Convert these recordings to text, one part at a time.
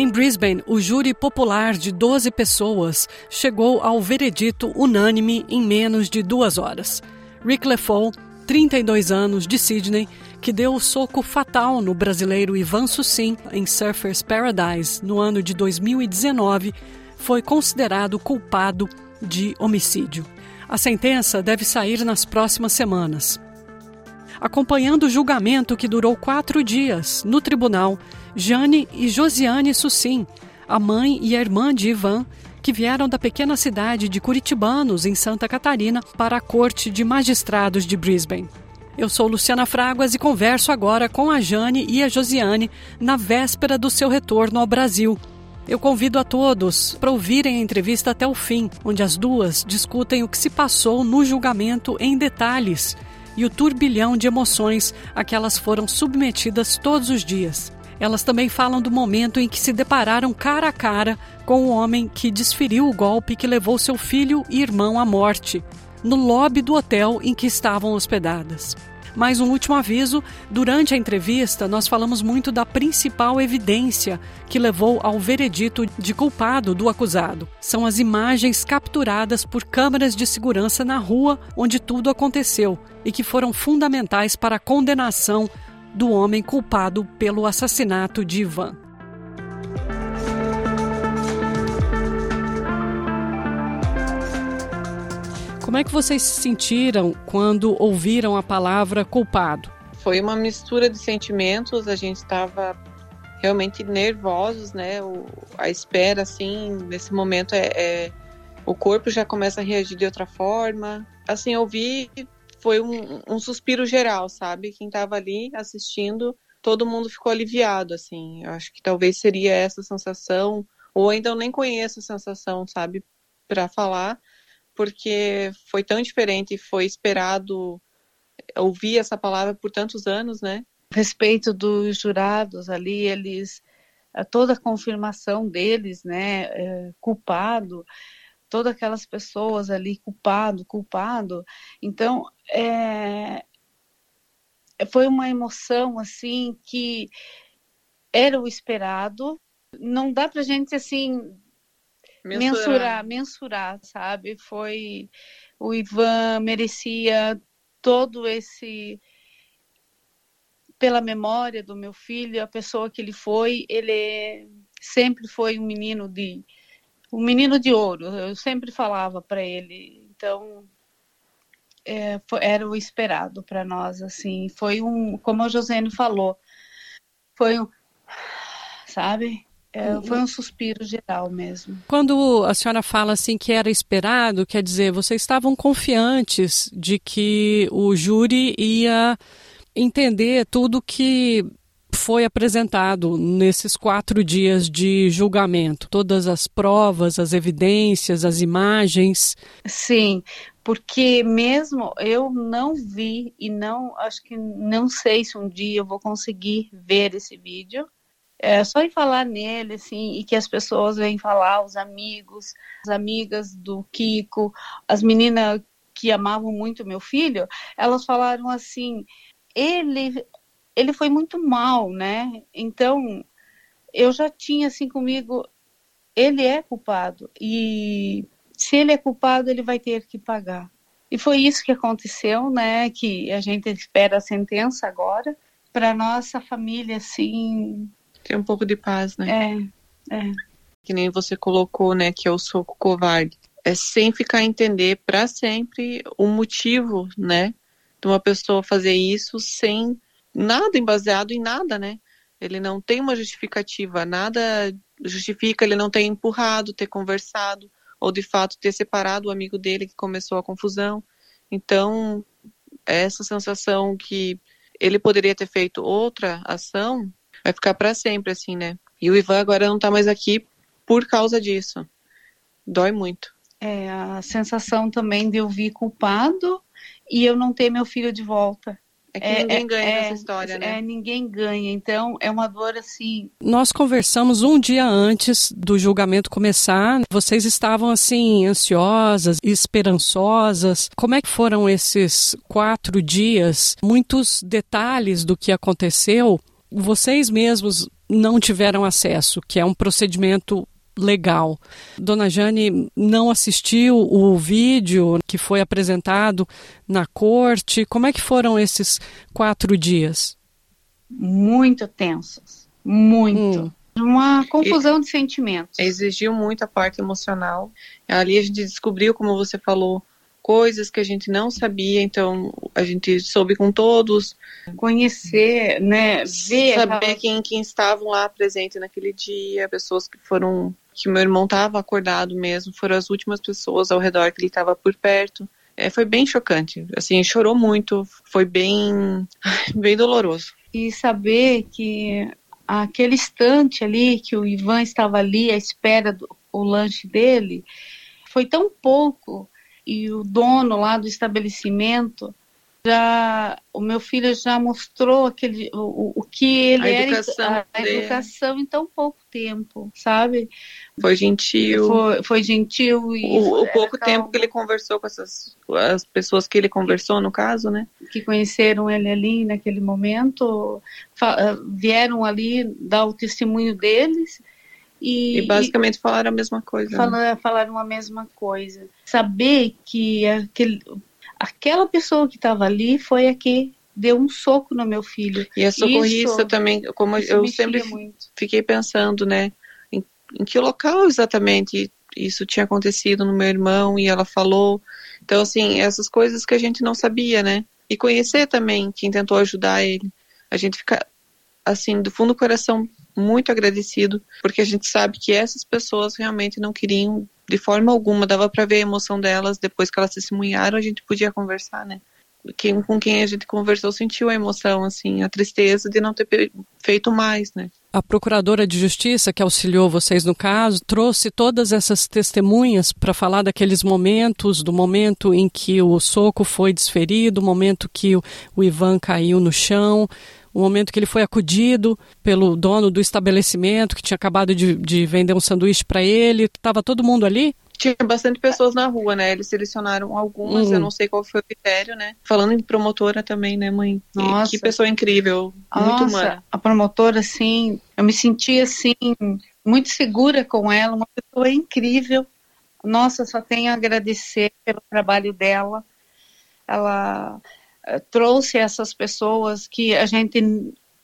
Em Brisbane, o júri popular de 12 pessoas chegou ao veredito unânime em menos de duas horas. Rick LeFou, 32 anos, de Sydney, que deu o soco fatal no brasileiro Ivan Sussim em Surfers Paradise no ano de 2019, foi considerado culpado de homicídio. A sentença deve sair nas próximas semanas. Acompanhando o julgamento que durou quatro dias no tribunal, Jane e Josiane Sussim, a mãe e a irmã de Ivan, que vieram da pequena cidade de Curitibanos, em Santa Catarina, para a Corte de Magistrados de Brisbane. Eu sou Luciana Fraguas e converso agora com a Jane e a Josiane na véspera do seu retorno ao Brasil. Eu convido a todos para ouvirem a entrevista até o fim, onde as duas discutem o que se passou no julgamento em detalhes e o turbilhão de emoções a que elas foram submetidas todos os dias. Elas também falam do momento em que se depararam cara a cara com o homem que desferiu o golpe que levou seu filho e irmão à morte, no lobby do hotel em que estavam hospedadas. Mais um último aviso: durante a entrevista, nós falamos muito da principal evidência que levou ao veredito de culpado do acusado. São as imagens capturadas por câmeras de segurança na rua onde tudo aconteceu e que foram fundamentais para a condenação do homem culpado pelo assassinato de Ivan. Como é que vocês se sentiram quando ouviram a palavra culpado? Foi uma mistura de sentimentos, a gente estava realmente nervosos, né? O, a espera, assim, nesse momento é, é, o corpo já começa a reagir de outra forma. Assim, ouvir foi um, um suspiro geral, sabe? Quem estava ali assistindo, todo mundo ficou aliviado, assim. Eu acho que talvez seria essa sensação, ou ainda eu nem conheço a sensação, sabe, para falar, porque foi tão diferente e foi esperado ouvir essa palavra por tantos anos, né? A respeito dos jurados ali, eles toda a confirmação deles, né, é, culpado, todas aquelas pessoas ali culpado, culpado. Então, é, foi uma emoção assim que era o esperado. Não dá para gente assim mensurar. mensurar, mensurar, sabe? Foi o Ivan merecia todo esse pela memória do meu filho, a pessoa que ele foi, ele sempre foi um menino de um menino de ouro. Eu sempre falava para ele. Então é, foi, era o esperado para nós, assim. Foi um, como a Josene falou, foi um, sabe? É, foi um suspiro geral mesmo. Quando a senhora fala assim que era esperado, quer dizer, vocês estavam confiantes de que o júri ia entender tudo que foi apresentado nesses quatro dias de julgamento? Todas as provas, as evidências, as imagens? Sim, porque mesmo eu não vi e não acho que não sei se um dia eu vou conseguir ver esse vídeo é, só em falar nele, assim, e que as pessoas vêm falar, os amigos, as amigas do Kiko, as meninas que amavam muito meu filho, elas falaram assim, ele, ele foi muito mal, né? Então, eu já tinha assim comigo, ele é culpado, e se ele é culpado, ele vai ter que pagar. E foi isso que aconteceu, né? Que a gente espera a sentença agora. Para nossa família, assim, ter um pouco de paz, né? É, é. Que nem você colocou, né, que é o soco covarde. É sem ficar a entender para sempre o motivo, né, de uma pessoa fazer isso sem nada embaseado em nada, né? Ele não tem uma justificativa, nada justifica ele não ter empurrado, ter conversado, ou de fato ter separado o amigo dele que começou a confusão. Então, essa sensação que ele poderia ter feito outra ação vai ficar para sempre, assim, né? E o Ivan agora não tá mais aqui por causa disso. Dói muito. É, a sensação também de eu vir culpado e eu não ter meu filho de volta. É que é, ninguém ganha é, nessa história, né? É, ninguém ganha. Então, é uma dor assim. Nós conversamos um dia antes do julgamento começar. Vocês estavam, assim, ansiosas, esperançosas. Como é que foram esses quatro dias? Muitos detalhes do que aconteceu vocês mesmos não tiveram acesso, que é um procedimento legal. Dona Jane não assistiu o vídeo que foi apresentado na corte. Como é que foram esses quatro dias? Muito tensos, muito. Hum. Uma confusão e, de sentimentos. Exigiu muito a parte emocional. Ali a gente descobriu, como você falou, coisas que a gente não sabia, então a gente soube com todos. Conhecer, né? Ver. Saber aquela... quem, quem estavam lá presente naquele dia, pessoas que foram que meu irmão estava acordado mesmo, foram as últimas pessoas ao redor que ele estava por perto. É, foi bem chocante, assim, chorou muito, foi bem, bem doloroso. E saber que aquele instante ali que o Ivan estava ali à espera do o lanche dele, foi tão pouco e o dono lá do estabelecimento já o meu filho já mostrou aquele o, o que ele a educação era a, a educação em tão pouco tempo sabe foi gentil foi, foi gentil e o, o pouco tempo que ele conversou com essas as pessoas que ele conversou no caso né que conheceram ele ali naquele momento vieram ali dar o testemunho deles e, e, basicamente e, falaram a mesma coisa. Falaram, né? falaram a mesma coisa. Saber que aquele, aquela pessoa que estava ali foi a que deu um soco no meu filho. E a socorrista isso, também, como eu sempre muito. fiquei pensando, né, em, em, que local exatamente isso tinha acontecido no meu irmão e ela falou. Então, assim, essas coisas que a gente não sabia, né? E conhecer também quem tentou ajudar ele. A gente fica, assim, do fundo do coração, muito agradecido, porque a gente sabe que essas pessoas realmente não queriam de forma alguma, dava para ver a emoção delas depois que elas testemunharam, a gente podia conversar, né? Quem, com quem a gente conversou sentiu a emoção, assim, a tristeza de não ter feito mais, né? A procuradora de justiça que auxiliou vocês no caso trouxe todas essas testemunhas para falar daqueles momentos, do momento em que o soco foi desferido, o momento que o, o Ivan caiu no chão, o momento que ele foi acudido pelo dono do estabelecimento que tinha acabado de, de vender um sanduíche para ele. Estava todo mundo ali? Tinha bastante pessoas na rua, né? Eles selecionaram algumas, eu não sei qual foi o critério, né? Falando em promotora também, né, mãe? Nossa. Que pessoa incrível, Nossa, muito humana. A promotora, assim, eu me senti, assim, muito segura com ela, uma pessoa incrível. Nossa, só tenho a agradecer pelo trabalho dela. Ela trouxe essas pessoas que a gente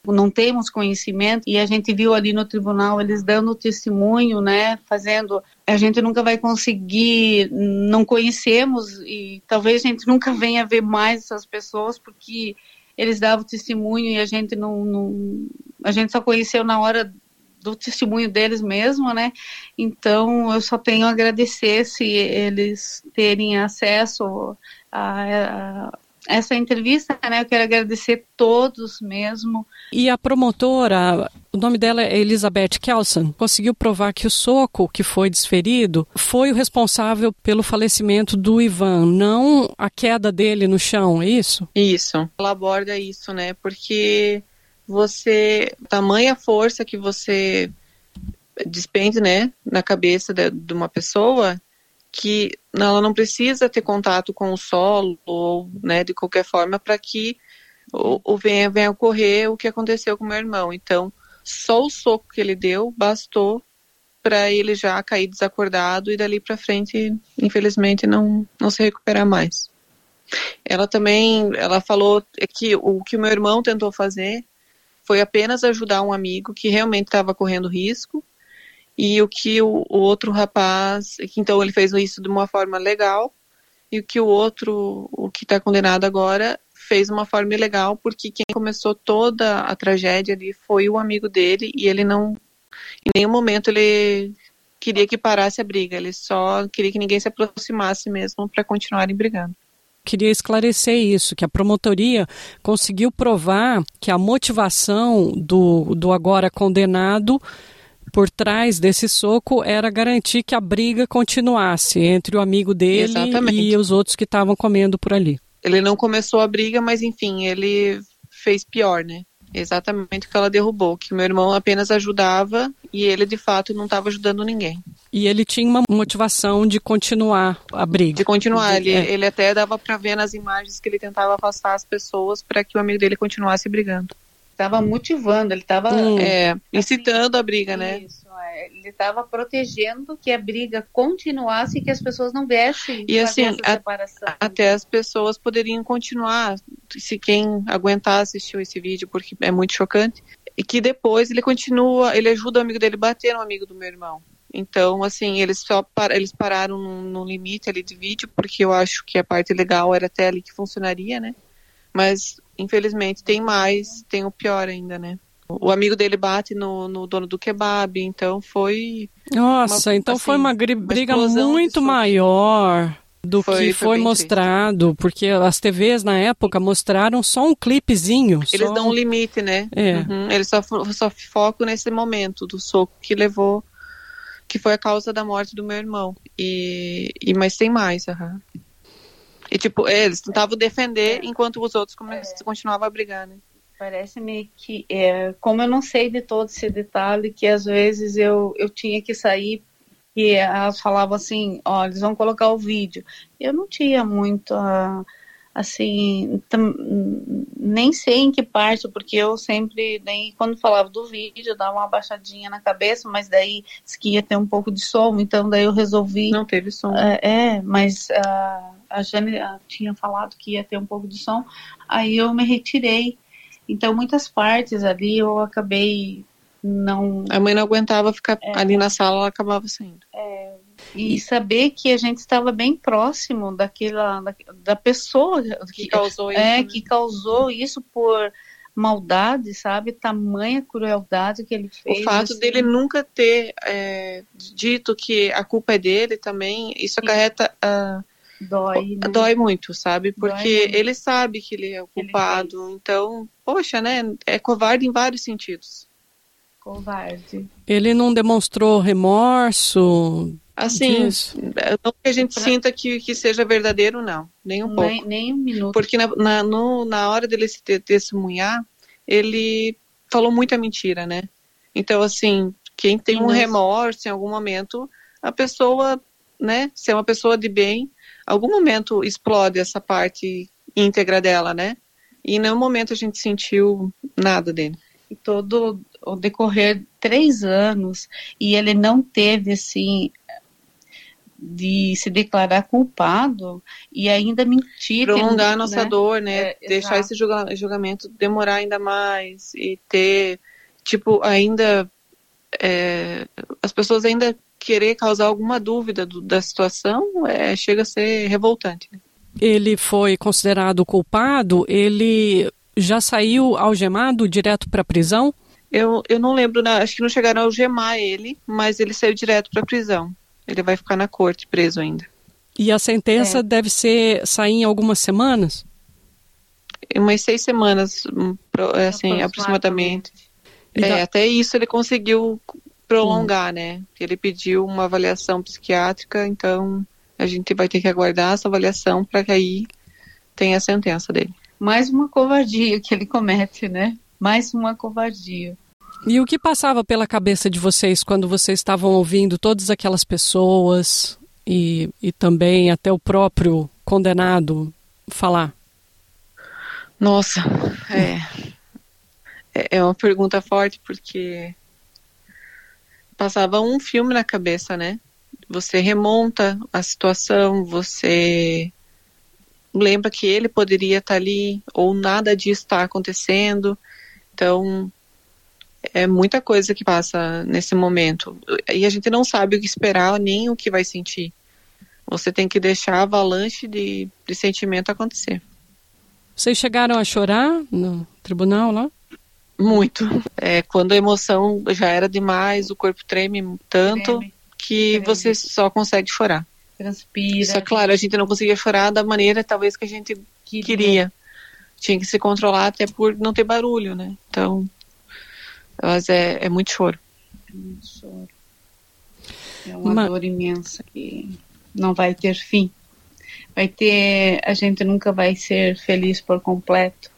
não temos conhecimento e a gente viu ali no tribunal eles dando testemunho, né, fazendo, a gente nunca vai conseguir, não conhecemos e talvez a gente nunca venha ver mais essas pessoas porque eles davam testemunho e a gente não, não a gente só conheceu na hora do testemunho deles mesmo, né? Então eu só tenho a agradecer se eles terem acesso a, a essa entrevista, né? Eu quero agradecer todos mesmo. E a promotora, o nome dela é Elizabeth Kelson, conseguiu provar que o soco que foi desferido foi o responsável pelo falecimento do Ivan, não a queda dele no chão, é isso? Isso. Ela aborda isso, né? Porque você, tamanha força que você despende, né, na cabeça de, de uma pessoa, que ela não precisa ter contato com o solo ou né, de qualquer forma para que o, venha, venha ocorrer o que aconteceu com meu irmão. Então, só o soco que ele deu bastou para ele já cair desacordado e dali para frente, infelizmente, não, não se recuperar mais. Ela também, ela falou que o que meu irmão tentou fazer foi apenas ajudar um amigo que realmente estava correndo risco e o que o, o outro rapaz, então ele fez isso de uma forma legal, e o que o outro, o que está condenado agora, fez uma forma ilegal, porque quem começou toda a tragédia ali foi o amigo dele, e ele não, em nenhum momento ele queria que parasse a briga, ele só queria que ninguém se aproximasse mesmo para continuarem brigando. Queria esclarecer isso, que a promotoria conseguiu provar que a motivação do, do agora condenado por trás desse soco era garantir que a briga continuasse entre o amigo dele Exatamente. e os outros que estavam comendo por ali. Ele não começou a briga, mas enfim, ele fez pior, né? Exatamente o que ela derrubou, que meu irmão apenas ajudava e ele de fato não estava ajudando ninguém. E ele tinha uma motivação de continuar a briga. De continuar, ele, é. ele até dava para ver nas imagens que ele tentava afastar as pessoas para que o amigo dele continuasse brigando. Estava motivando, ele estava hum, é, incitando assim, a briga, né? Isso, é, ele estava protegendo que a briga continuasse e que as pessoas não viessem e assim a, até as pessoas poderiam continuar se quem aguentar assistiu esse vídeo porque é muito chocante e que depois ele continua, ele ajuda o amigo dele a bater no amigo do meu irmão. Então, assim, eles só par, eles pararam no, no, limite ali de vídeo, porque eu acho que a parte legal era até ali que funcionaria, né? Mas, infelizmente, tem mais, tem o pior ainda, né? O amigo dele bate no, no dono do kebab, então foi. Nossa, uma, então assim, foi uma briga muito maior do foi, que foi, foi mostrado, triste. porque as TVs na época mostraram só um clipezinho. Eles só... dão um limite, né? É. Uhum. Eles só, só focam nesse momento do soco que levou, que foi a causa da morte do meu irmão. E, e mas tem mais, uhum. E tipo, eles tentavam defender é. enquanto os outros é. continuavam a brigar, né? Parece-me que, é, como eu não sei de todo esse detalhe, que às vezes eu, eu tinha que sair e elas falavam assim, ó, eles vão colocar o vídeo. Eu não tinha muito, uh, assim, nem sei em que parte, porque eu sempre, daí, quando falava do vídeo, eu dava uma baixadinha na cabeça, mas daí disse que ia ter um pouco de som, então daí eu resolvi... Não teve som. Uh, é, mas uh, a Jane tinha falado que ia ter um pouco de som, aí eu me retirei. Então, muitas partes ali eu acabei não. A mãe não aguentava ficar é, ali na sala, ela acabava saindo. É, e saber que a gente estava bem próximo daquela da, da pessoa que, que causou isso, é, né? que causou isso por maldade, sabe? Tamanha crueldade que ele fez. O fato assim. dele nunca ter é, dito que a culpa é dele também, isso acarreta. Uh, dói, né? dói muito, sabe? Porque muito. ele sabe que ele é o culpado. Então, poxa, né? É covarde em vários sentidos covarde. Ele não demonstrou remorso? Assim, não que a gente pra... sinta que, que seja verdadeiro, não. Nem um nem, pouco. Nem um minuto. Porque na, na, no, na hora dele se testemunhar, ele falou muita mentira, né? Então, assim, quem tem um remorso em algum momento, a pessoa, né, se é uma pessoa de bem, algum momento explode essa parte íntegra dela, né? E em nenhum momento a gente sentiu nada dele. E todo o decorrer de três anos e ele não teve assim de se declarar culpado e ainda mentir. Prolongar a nossa né? dor, né? É, Deixar exato. esse julgamento demorar ainda mais e ter, tipo, ainda. É, as pessoas ainda querer causar alguma dúvida do, da situação é, chega a ser revoltante. Né? Ele foi considerado culpado, ele já saiu algemado direto para a prisão? Eu, eu não lembro, acho que não chegaram a algemar ele, mas ele saiu direto para a prisão. Ele vai ficar na corte preso ainda. E a sentença é. deve ser sair em algumas semanas? Em umas seis semanas, hum, assim, aproximadamente. É, até isso ele conseguiu prolongar, hum. né? Ele pediu uma avaliação psiquiátrica, então a gente vai ter que aguardar essa avaliação para que aí tenha a sentença dele. Mais uma covardia que ele comete, né? Mais uma covardia. E o que passava pela cabeça de vocês quando vocês estavam ouvindo todas aquelas pessoas e, e também até o próprio condenado falar? Nossa, é, é, é uma pergunta forte porque passava um filme na cabeça, né? Você remonta a situação, você lembra que ele poderia estar ali ou nada disso está acontecendo. Então, é muita coisa que passa nesse momento. E a gente não sabe o que esperar nem o que vai sentir. Você tem que deixar a avalanche de, de sentimento acontecer. Vocês chegaram a chorar no tribunal lá? Muito. É, quando a emoção já era demais, o corpo treme tanto treme, que treme. você só consegue chorar. Transpira. Só claro, a gente não conseguia chorar da maneira talvez que a gente queria. queria. Tinha que se controlar até por não ter barulho, né? Então, mas é, é muito choro. É muito choro. É uma Mas... dor imensa que não vai ter fim. Vai ter. A gente nunca vai ser feliz por completo.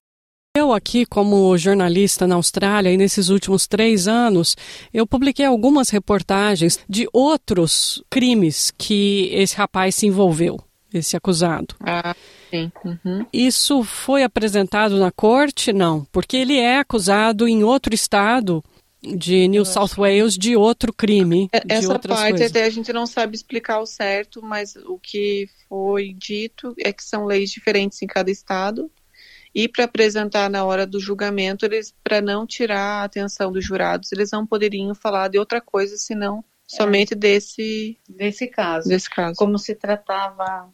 Eu aqui, como jornalista na Austrália, e nesses últimos três anos, eu publiquei algumas reportagens de outros crimes que esse rapaz se envolveu, esse acusado. Ah. Sim. Uhum. Isso foi apresentado na corte? Não, porque ele é acusado em outro estado de New South Wales de outro crime. É, essa parte coisas. até a gente não sabe explicar o certo, mas o que foi dito é que são leis diferentes em cada estado. E para apresentar na hora do julgamento, eles para não tirar a atenção dos jurados, eles não poderiam falar de outra coisa senão é. somente desse desse caso. Desse caso. Como se tratava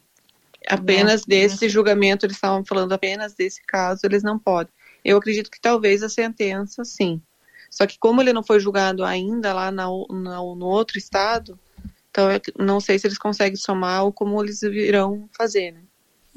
apenas não, desse não. julgamento, eles estavam falando apenas desse caso, eles não podem. Eu acredito que talvez a sentença, sim, só que como ele não foi julgado ainda lá na, na, no outro estado, então eu não sei se eles conseguem somar ou como eles irão fazer, né?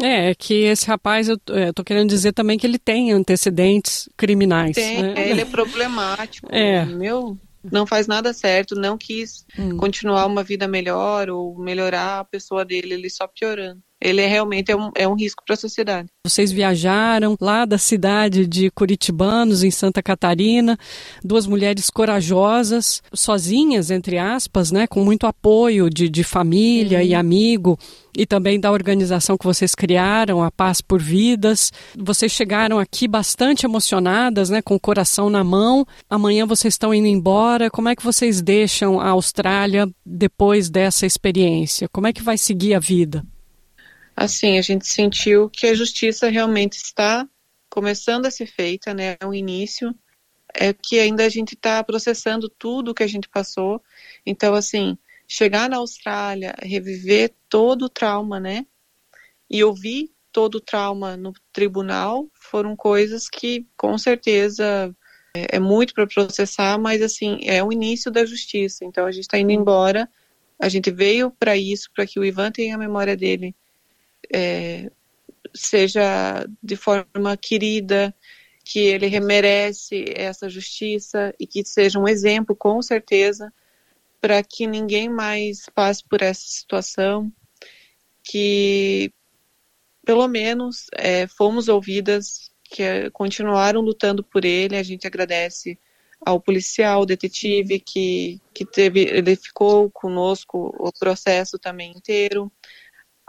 É, é que esse rapaz, eu, eu tô querendo dizer também que ele tem antecedentes criminais. Tem, né? ele é problemático. É. Meu, não faz nada certo, não quis hum. continuar uma vida melhor ou melhorar a pessoa dele, ele só piorando ele é realmente é um, é um risco para a sociedade. Vocês viajaram lá da cidade de Curitibanos, em Santa Catarina, duas mulheres corajosas, sozinhas, entre aspas, né, com muito apoio de, de família uhum. e amigo, e também da organização que vocês criaram, a Paz por Vidas. Vocês chegaram aqui bastante emocionadas, né, com o coração na mão. Amanhã vocês estão indo embora. Como é que vocês deixam a Austrália depois dessa experiência? Como é que vai seguir a vida? Assim, a gente sentiu que a justiça realmente está começando a ser feita, né? É um início, é que ainda a gente está processando tudo que a gente passou. Então, assim, chegar na Austrália, reviver todo o trauma, né? E ouvir todo o trauma no tribunal foram coisas que, com certeza, é, é muito para processar, mas, assim, é o início da justiça. Então, a gente está indo embora. A gente veio para isso, para que o Ivan tenha a memória dele é, seja de forma querida, que ele merece essa justiça e que seja um exemplo, com certeza, para que ninguém mais passe por essa situação, que pelo menos é, fomos ouvidas, que é, continuaram lutando por ele, a gente agradece ao policial, ao detetive que, que teve, ele ficou conosco o processo também inteiro,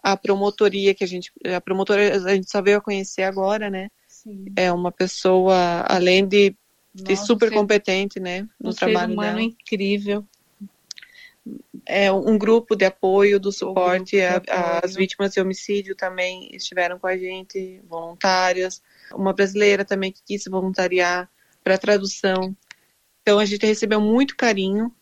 a promotoria que a gente a promotora a gente só veio a conhecer agora, né? Sim. É uma pessoa além de, de Nossa, super competente, né, no um trabalho ser humano dela. incrível. É um grupo de apoio, do suporte às vítimas de homicídio também estiveram com a gente, voluntárias. Uma brasileira também que quis se voluntariar para tradução. Então a gente recebeu muito carinho,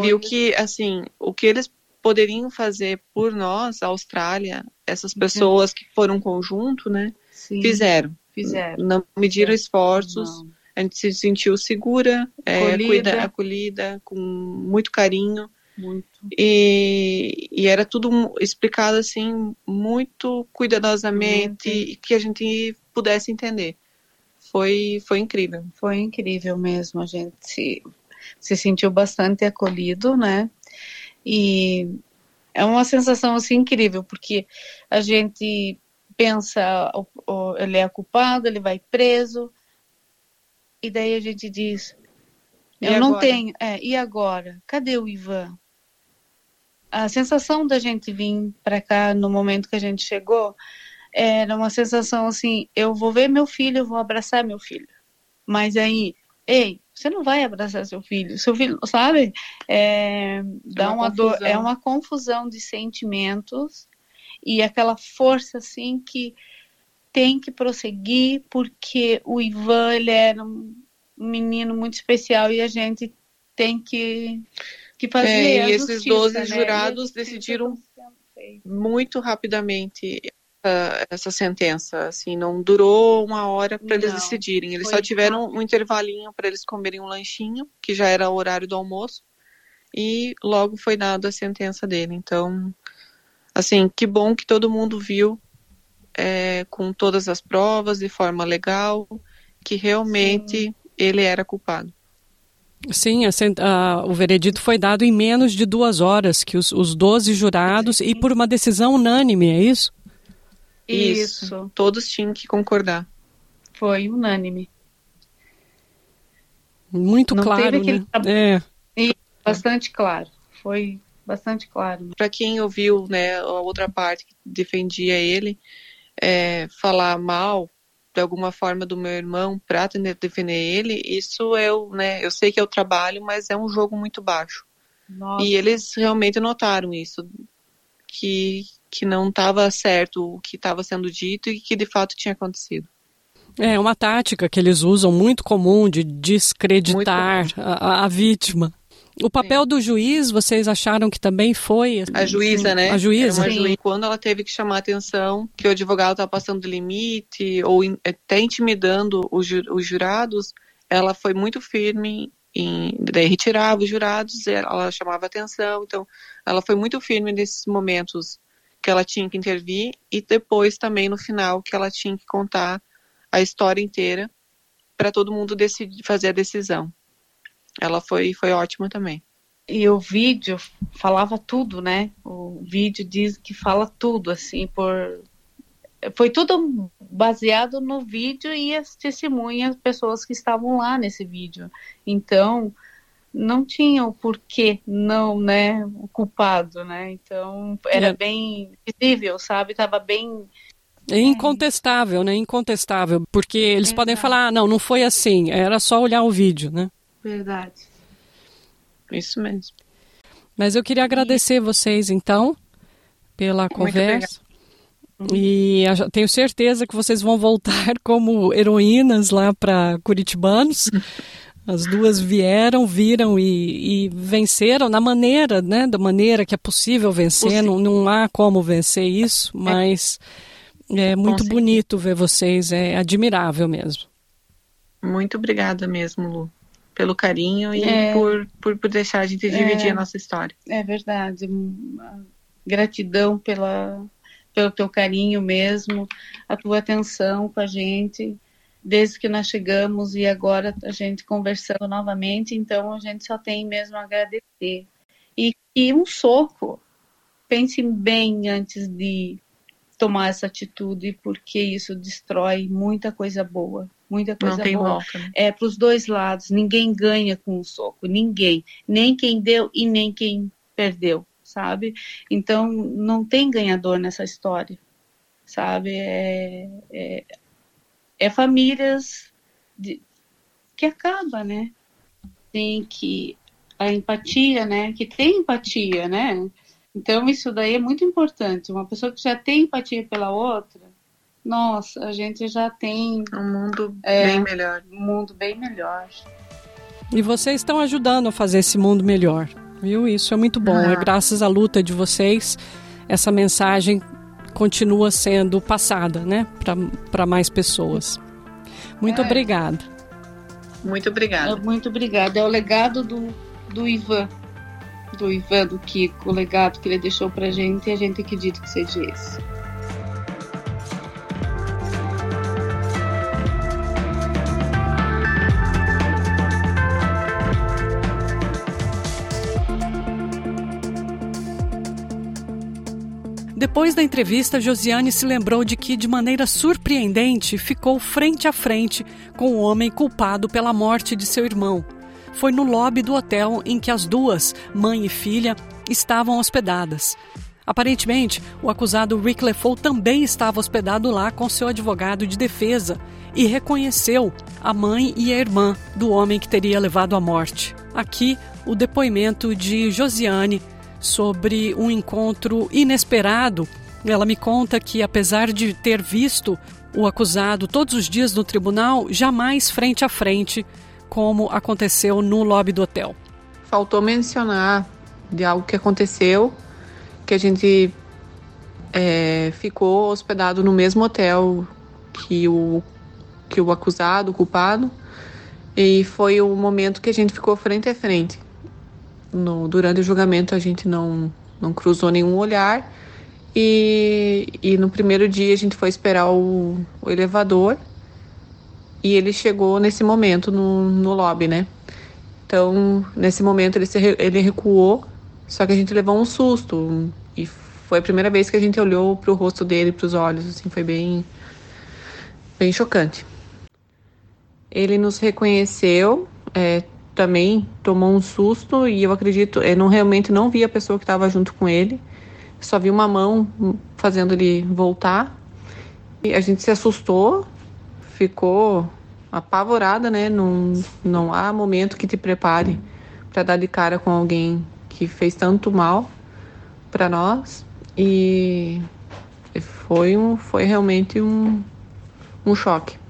viu que assim o que eles poderiam fazer por nós, a Austrália, essas pessoas que foram conjunto, né? Sim, fizeram. Fizeram. Não mediram esforços. Não. A gente se sentiu segura, é, cuida, acolhida, com muito carinho. Muito. E, e, era tudo explicado assim, muito cuidadosamente, e que a gente pudesse entender. Foi, foi incrível. Foi incrível mesmo. A gente se, se sentiu bastante acolhido, né? E é uma sensação assim incrível, porque a gente pensa, ele é culpado, ele vai preso, e daí a gente diz, eu não tenho, é, e agora? Cadê o Ivan? A sensação da gente vir para cá no momento que a gente chegou era uma sensação assim, eu vou ver meu filho, eu vou abraçar meu filho. Mas aí, ei, você não vai abraçar seu filho. Seu filho, sabe? É, é dá uma, uma dor, é uma confusão de sentimentos e aquela força assim que tem que prosseguir porque o Ivan ele era um menino muito especial e a gente tem que, que fazer. É, e esses 12 né? jurados decidiram muito rapidamente essa sentença, assim, não durou uma hora para eles decidirem. Eles só tiveram rápido. um intervalinho para eles comerem um lanchinho, que já era o horário do almoço, e logo foi dada a sentença dele. Então, assim, que bom que todo mundo viu é, com todas as provas, de forma legal, que realmente Sim. ele era culpado. Sim, a, a, o veredito foi dado em menos de duas horas, que os, os 12 jurados, Sim. e por uma decisão unânime, é isso? Isso. Isso. Todos tinham que concordar. Foi unânime. Muito Não claro, né? É. E bastante claro. Foi bastante claro. Para quem ouviu, né, a outra parte que defendia ele, é, falar mal de alguma forma do meu irmão para defender ele, isso eu, né, eu sei que é o trabalho, mas é um jogo muito baixo. Nossa. E eles realmente notaram isso, que, que não estava certo o que estava sendo dito e que de fato tinha acontecido. É uma tática que eles usam muito comum de descreditar a, a, vítima. O papel Sim. do juiz, vocês acharam que também foi? A juíza, né? A juíza. juíza. Quando ela teve que chamar a atenção que o advogado estava passando do limite ou até intimidando os, os jurados, ela foi muito firme em daí retirava os jurados, ela chamava atenção, então ela foi muito firme nesses momentos que ela tinha que intervir e depois também no final que ela tinha que contar a história inteira para todo mundo decidir, fazer a decisão. Ela foi, foi ótima também. E o vídeo falava tudo, né? O vídeo diz que fala tudo, assim, por. Foi tudo baseado no vídeo e as testemunhas, pessoas que estavam lá nesse vídeo. Então, não tinha o porquê não, né, o culpado, né? Então, era é. bem visível, sabe? Tava bem é incontestável, né? Incontestável. Porque eles Verdade. podem falar, ah, não, não foi assim. Era só olhar o vídeo, né? Verdade. Isso mesmo. Mas eu queria agradecer vocês, então, pela conversa. E tenho certeza que vocês vão voltar como heroínas lá para Curitibanos. As duas vieram, viram e, e, venceram na maneira, né? Da maneira que é possível vencer. Não, não há como vencer isso, mas. É é muito bonito ver vocês, é admirável mesmo. Muito obrigada mesmo, Lu, pelo carinho e é, por, por, por, deixar a gente dividir é, a nossa história. É verdade. Gratidão pela, pelo teu carinho mesmo, a tua atenção com a gente, desde que nós chegamos e agora a gente conversando novamente, então a gente só tem mesmo a agradecer. E, e um soco, pense bem antes de tomar essa atitude, porque isso destrói muita coisa boa. Muita coisa Não tem boa. Volta, né? É para os dois lados. Ninguém ganha com um soco. Ninguém. Nem quem deu e nem quem perdeu, sabe? Então, não tem ganhador nessa história, sabe? É, é, é famílias de, que acaba, né? Tem que a empatia, né? Que tem empatia, né? Então, isso daí é muito importante. Uma pessoa que já tem empatia pela outra, nossa, a gente já tem. Um mundo é, bem melhor. Um mundo bem melhor. E vocês estão ajudando a fazer esse mundo melhor, viu? Isso é muito bom. Ah. É graças à luta de vocês, essa mensagem continua sendo passada, né? Para mais pessoas. Muito é. obrigada. Muito obrigada. Muito obrigada. É o legado do, do Ivan do Ivan, do Kiko, o legado que ele deixou pra gente e a gente acredita que seja esse. Depois da entrevista, Josiane se lembrou de que, de maneira surpreendente, ficou frente a frente com o homem culpado pela morte de seu irmão foi no lobby do hotel em que as duas, mãe e filha, estavam hospedadas. Aparentemente, o acusado Rick LeFou também estava hospedado lá com seu advogado de defesa e reconheceu a mãe e a irmã do homem que teria levado à morte. Aqui, o depoimento de Josiane sobre um encontro inesperado. Ela me conta que, apesar de ter visto o acusado todos os dias no tribunal, jamais frente a frente como aconteceu no lobby do hotel. Faltou mencionar de algo que aconteceu, que a gente é, ficou hospedado no mesmo hotel que o, que o acusado, o culpado, e foi o momento que a gente ficou frente a frente. No, durante o julgamento a gente não, não cruzou nenhum olhar e, e no primeiro dia a gente foi esperar o, o elevador e ele chegou nesse momento no, no lobby, né? Então, nesse momento ele, se, ele recuou, só que a gente levou um susto. E foi a primeira vez que a gente olhou para o rosto dele, para os olhos, assim, foi bem, bem chocante. Ele nos reconheceu, é, também tomou um susto e eu acredito, eu não realmente não vi a pessoa que estava junto com ele, só vi uma mão fazendo ele voltar E a gente se assustou, ficou apavorada, né? Não, não há momento que te prepare para dar de cara com alguém que fez tanto mal para nós e foi um foi realmente um, um choque.